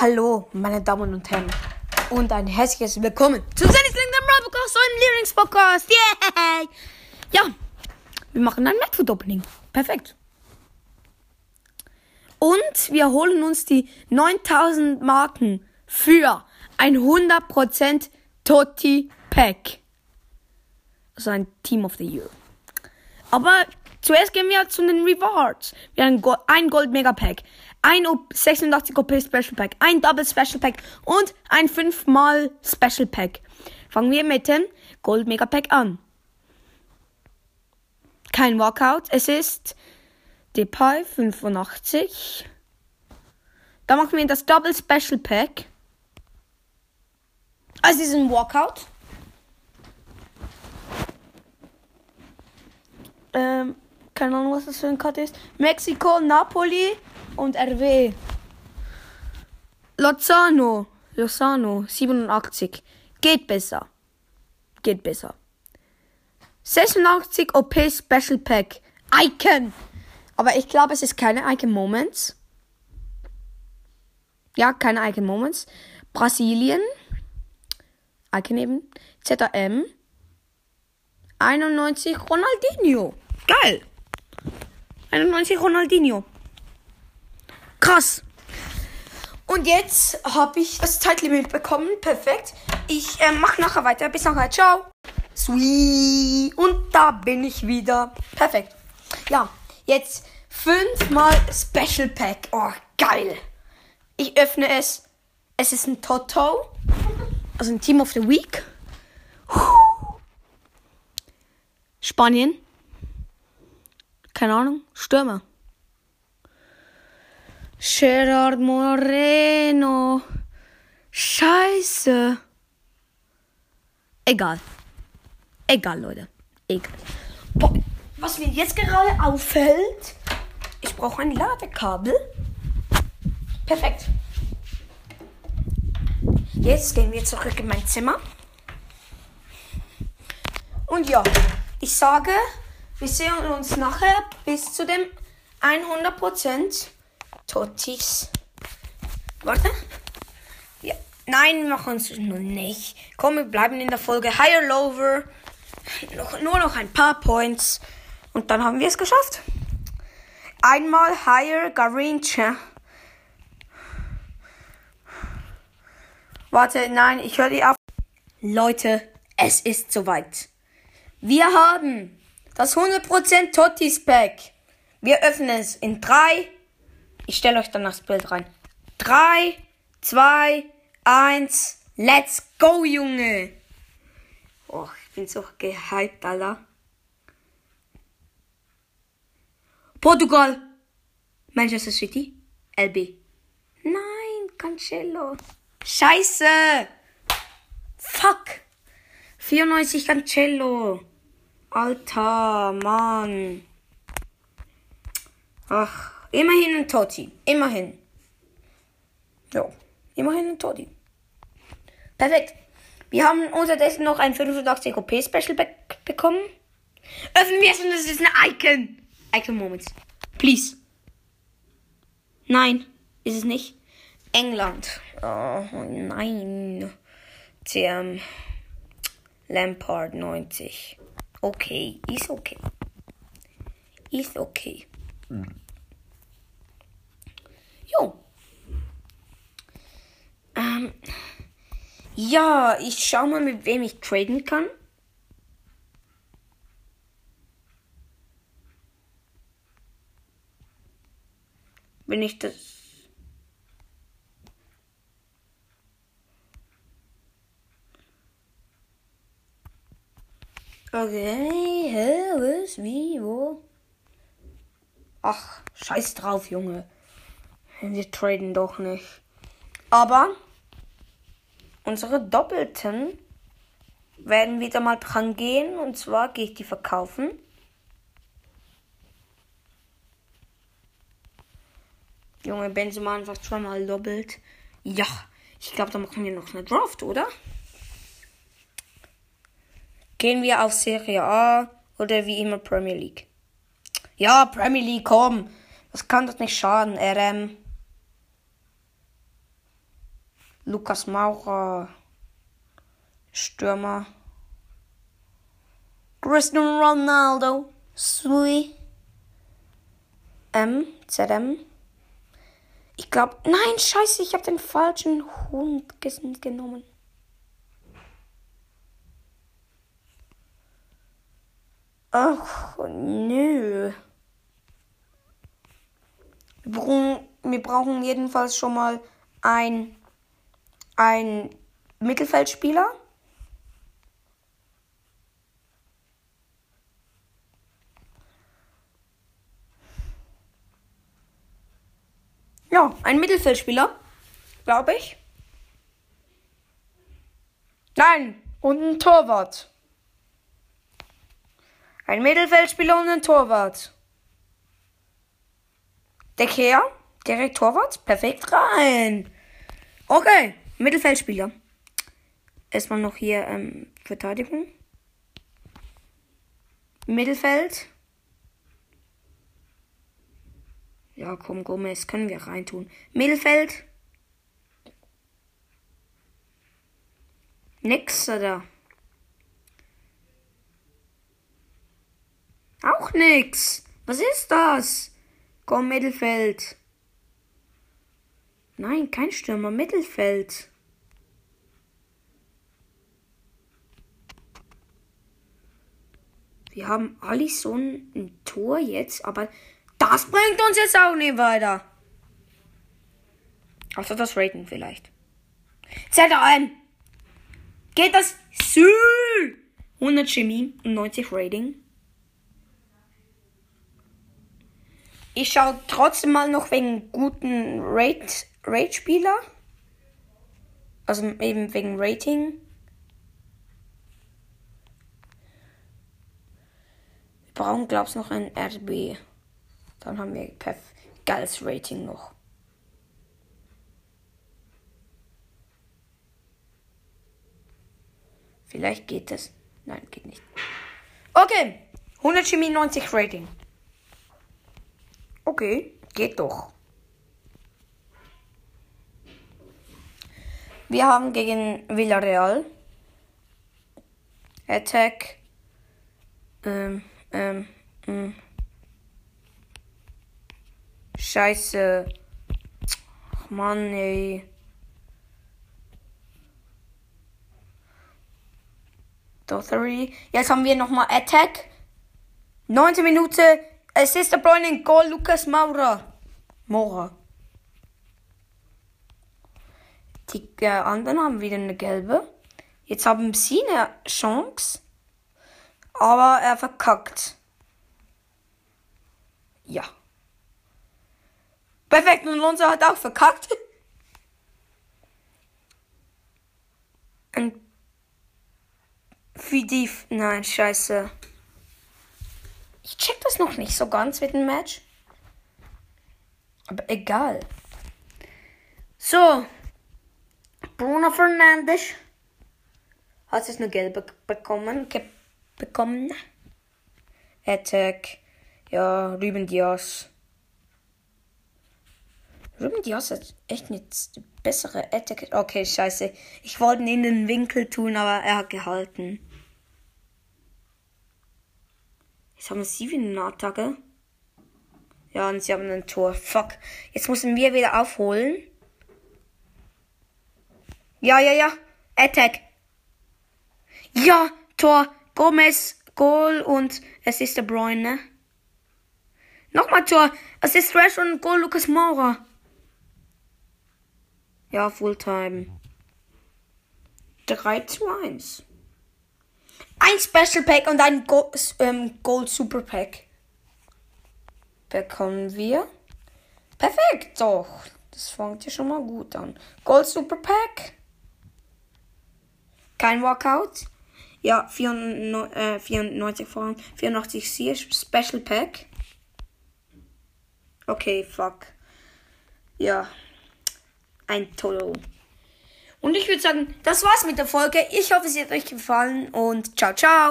Hallo, meine Damen und Herren. Und ein herzliches Willkommen zu Sunny's LinkedIn Podcast, eurem Lieblingspodcast. Yay! Ja, wir machen ein Netfood Opening. Perfekt. Und wir holen uns die 9000 Marken für ein 100% Totti Pack. Also ein Team of the Year. Aber zuerst gehen wir zu den Rewards. Wir haben ein Gold Mega Pack, ein 86 OP Special Pack, ein Double Special Pack und ein 5 mal Special Pack. Fangen wir mit dem Gold Mega Pack an. Kein Walkout, es ist Depay 85. Dann machen wir das Double Special Pack. Also es ist ein Walkout. Ähm, keine Ahnung, was das für ein Karte ist. Mexiko, Napoli und RW. Lozano, Lozano, 87. Geht besser. Geht besser. 86 OP Special Pack. Icon. Aber ich glaube, es ist keine Icon Moments. Ja, keine Icon Moments. Brasilien. Icon eben. ZM. 91 Ronaldinho. Geil. 91 Ronaldinho. Krass. Und jetzt habe ich das Zeitlimit bekommen. Perfekt. Ich äh, mache nachher weiter. Bis nachher. Ciao. Sweet. Und da bin ich wieder. Perfekt. Ja, jetzt fünfmal Special Pack. Oh, geil. Ich öffne es. Es ist ein Toto. Also ein Team of the Week. Spanien. Keine Ahnung. Stürmer. Gerard Moreno. Scheiße. Egal. Egal, Leute. Egal. Boah, was mir jetzt gerade auffällt, ich brauche ein Ladekabel. Perfekt. Jetzt gehen wir zurück in mein Zimmer. Und ja, ich sage, wir sehen uns nachher bis zu dem 100% Totis. Warte. Ja. Nein, wir machen es nur nicht. Komm, wir bleiben in der Folge Higher Lower. Noch, nur noch ein paar Points. Und dann haben wir es geschafft. Einmal Higher Garincha. Warte, nein, ich höre die auf. Leute, es ist soweit. Wir haben das 100% Totis Pack. Wir öffnen es in 3. Ich stelle euch dann das Bild rein. 3, 2, 1. Let's go, Junge. Oh, ich bin so gehypt, Alter. Portugal. Manchester City. LB. Nein, Cancelo. Scheiße. Fuck. 94 Cancelo. Alter, Mann. Ach, immerhin ein Totti. Immerhin. Jo, immerhin ein Totti. Perfekt. Wir haben unterdessen noch ein 85 OP Special be bekommen. Öffnen wir es und es ist ein Icon. Icon Moments. Please. Nein, ist es nicht. England. Oh nein. TM. Lampard 90. Okay, ist okay. Ist okay. Jo. Ähm. Ja, ich schau mal, mit wem ich traden kann. Wenn ich das. Okay, hä, was, wie, wo? Ach, scheiß drauf, Junge. Wir traden doch nicht. Aber unsere Doppelten werden wieder mal dran gehen. Und zwar gehe ich die verkaufen. Junge, Benzema einfach zweimal doppelt. Ja, ich glaube, da machen wir noch eine Draft, oder? Gehen wir auf Serie A oder wie immer Premier League? Ja, Premier League, komm. Das kann doch nicht schaden. RM. Lukas Maurer. Stürmer. Cristiano Ronaldo. Sui. M. ZM. Ich glaube, nein, scheiße, ich habe den falschen Hund genommen. Ach, nö. Wir brauchen, wir brauchen jedenfalls schon mal ein, ein Mittelfeldspieler. Ja, ein Mittelfeldspieler, glaube ich. Nein, und ein Torwart. Ein Mittelfeldspieler und ein Torwart. Der Kehr, direkt Torwart, perfekt rein. Okay, Mittelfeldspieler. Erstmal noch hier ähm, Verteidigung. Mittelfeld. Ja, komm, Gomez, können wir reintun. Mittelfeld. Nix, oder? Auch nix. Was ist das? Komm, Mittelfeld. Nein, kein Stürmer, Mittelfeld. Wir haben Alisson ein Tor jetzt, aber das bringt uns jetzt auch nicht weiter. Außer das Rating vielleicht. Zählt ein. Geht das? Sü 100 Chemie und 90 Rating. Ich schaue trotzdem mal noch wegen guten Rate-Spieler. Also eben wegen Rating. Wir brauchen, glaube ich, noch ein RB. Dann haben wir ein geiles Rating noch. Vielleicht geht es. Nein, geht nicht. Okay. 100 Chemie, 90 Rating. Okay, geht doch. Wir haben gegen Villarreal Attack. Ähm, ähm, ähm. Scheiße. Ach Mann, ey. Dothery. Jetzt haben wir nochmal Attack. 19 Minuten. Es ist der Bräuning Goal Lukas Maurer. Mora. Die äh, anderen haben wieder eine gelbe. Jetzt haben sie eine Chance. Aber er verkackt. Ja. Perfekt, und unser hat auch verkackt. Und wie die. Nein, scheiße. Ich check das noch nicht so ganz mit dem Match. Aber egal. So. Bruno Fernandes hat jetzt eine gelbe bekommen. Bekommen. Attack. Ja, Ruben Diaz. Ruben Diaz hat echt eine bessere Attack. Okay, scheiße. Ich wollte ihn in den Winkel tun, aber er hat gehalten. Jetzt haben sie wieder eine Attacke. Ja, und sie haben ein Tor. Fuck. Jetzt müssen wir wieder aufholen. Ja, ja, ja. Attack. Ja, Tor. Gomez, Goal und es ist der Bruyne. Nochmal Tor. Es ist Rash und Goal Lucas Maurer. Ja, Fulltime. 3 zu 1. Ein Special Pack und ein Gold, ähm, Gold Super Pack. Bekommen wir. Perfekt, doch. Das fängt ja schon mal gut an. Gold Super Pack. Kein Walkout. Ja, 94, äh, 94 von 84 C Special Pack. Okay, fuck. Ja ein Tolo. Und ich würde sagen, das war's mit der Folge. Ich hoffe, es hat euch gefallen und ciao, ciao.